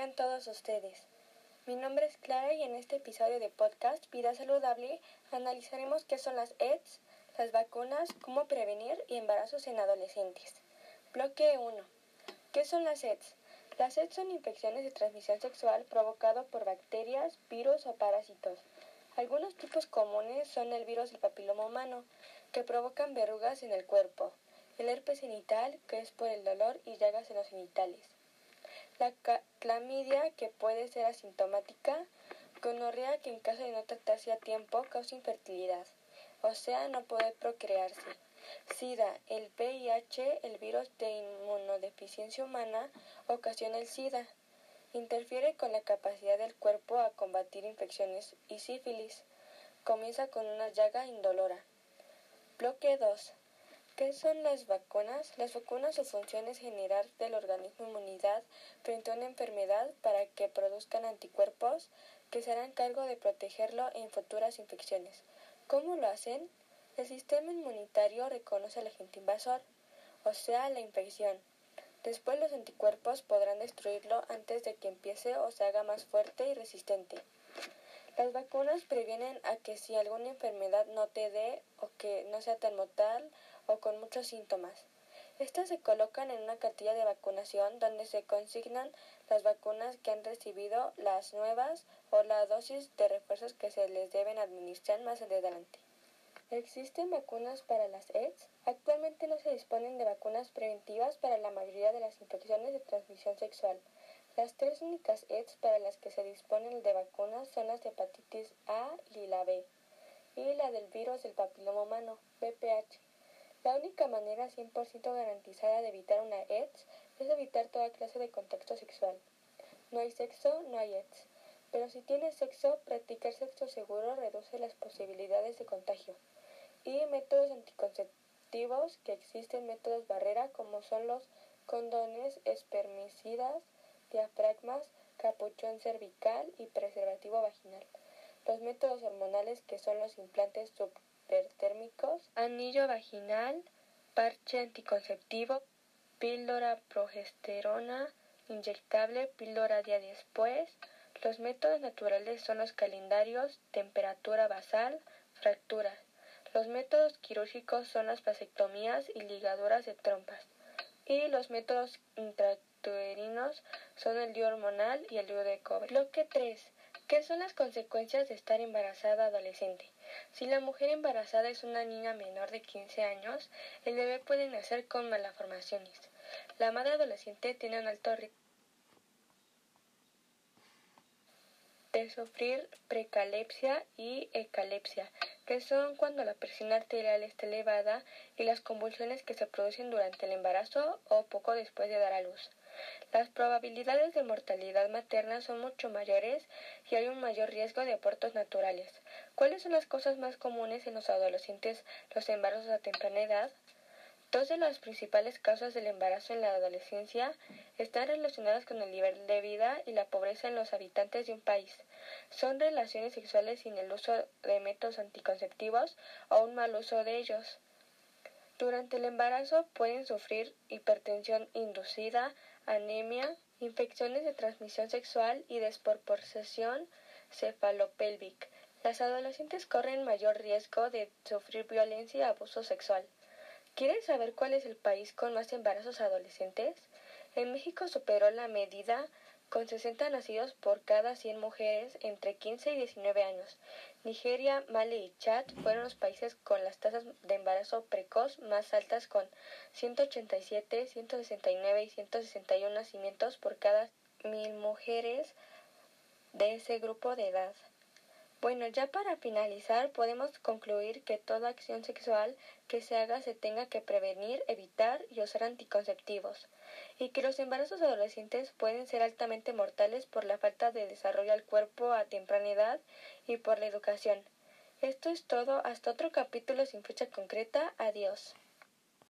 Tengan todos ustedes. Mi nombre es Clara y en este episodio de podcast Vida Saludable analizaremos qué son las EDS, las vacunas, cómo prevenir y embarazos en adolescentes. Bloque 1. ¿Qué son las EDS? Las EDS son infecciones de transmisión sexual provocado por bacterias, virus o parásitos. Algunos tipos comunes son el virus del papiloma humano, que provocan verrugas en el cuerpo, el herpes genital, que es por el dolor y llagas en los genitales la clamidia, que puede ser asintomática, gonorrea, que en caso de no tratarse a tiempo causa infertilidad, o sea, no puede procrearse. SIDA, el VIH, el virus de inmunodeficiencia humana, ocasiona el SIDA. Interfiere con la capacidad del cuerpo a combatir infecciones y sífilis. Comienza con una llaga indolora. Bloque 2. ¿Qué son las vacunas? Las vacunas su función es generar del organismo inmunidad frente a una enfermedad para que produzcan anticuerpos que se harán cargo de protegerlo en futuras infecciones. ¿Cómo lo hacen? El sistema inmunitario reconoce al agente invasor, o sea, la infección. Después los anticuerpos podrán destruirlo antes de que empiece o se haga más fuerte y resistente. Las vacunas previenen a que si alguna enfermedad no te dé o que no sea tan mortal o con muchos síntomas. Estas se colocan en una cartilla de vacunación donde se consignan las vacunas que han recibido, las nuevas o la dosis de refuerzos que se les deben administrar más adelante. ¿Existen vacunas para las EDS? Actualmente no se disponen de vacunas preventivas para la mayoría de las infecciones de transmisión sexual. Las tres únicas EDS para las que se disponen de vacunas son las de hepatitis A y la B, y la del virus del papiloma humano, BPH. La única manera 100% garantizada de evitar una EDS es evitar toda clase de contacto sexual. No hay sexo, no hay EDS. Pero si tienes sexo, practicar sexo seguro reduce las posibilidades de contagio. Y métodos anticonceptivos, que existen métodos barrera como son los condones, espermicidas, diafragmas, capuchón cervical y preservativo vaginal. Los métodos hormonales que son los implantes sub anillo vaginal, parche anticonceptivo, píldora progesterona inyectable, píldora día después. Los métodos naturales son los calendarios, temperatura basal, fracturas. Los métodos quirúrgicos son las vasectomías y ligaduras de trompas. Y los métodos intrauterinos son el dio hormonal y el dio de cobre. Bloque 3. ¿Qué son las consecuencias de estar embarazada adolescente? Si la mujer embarazada es una niña menor de 15 años, el bebé puede nacer con malformaciones. La madre adolescente tiene un alto riesgo de sufrir precalepsia y ecalepsia, que son cuando la presión arterial está elevada y las convulsiones que se producen durante el embarazo o poco después de dar a luz. Las probabilidades de mortalidad materna son mucho mayores y hay un mayor riesgo de abortos naturales. ¿Cuáles son las cosas más comunes en los adolescentes los embarazos a temprana edad? Dos de las principales causas del embarazo en la adolescencia están relacionadas con el nivel de vida y la pobreza en los habitantes de un país. Son relaciones sexuales sin el uso de métodos anticonceptivos o un mal uso de ellos. Durante el embarazo pueden sufrir hipertensión inducida, anemia, infecciones de transmisión sexual y desproporción cefalopélvica. Las adolescentes corren mayor riesgo de sufrir violencia y abuso sexual. ¿Quieres saber cuál es el país con más embarazos adolescentes? En México superó la medida con 60 nacidos por cada 100 mujeres entre 15 y 19 años. Nigeria, Mali y Chad fueron los países con las tasas de embarazo precoz más altas con 187, 169 y 161 nacimientos por cada mil mujeres de ese grupo de edad. Bueno, ya para finalizar, podemos concluir que toda acción sexual que se haga se tenga que prevenir, evitar y usar anticonceptivos, y que los embarazos adolescentes pueden ser altamente mortales por la falta de desarrollo al cuerpo a temprana edad y por la educación. Esto es todo, hasta otro capítulo sin fecha concreta. Adiós.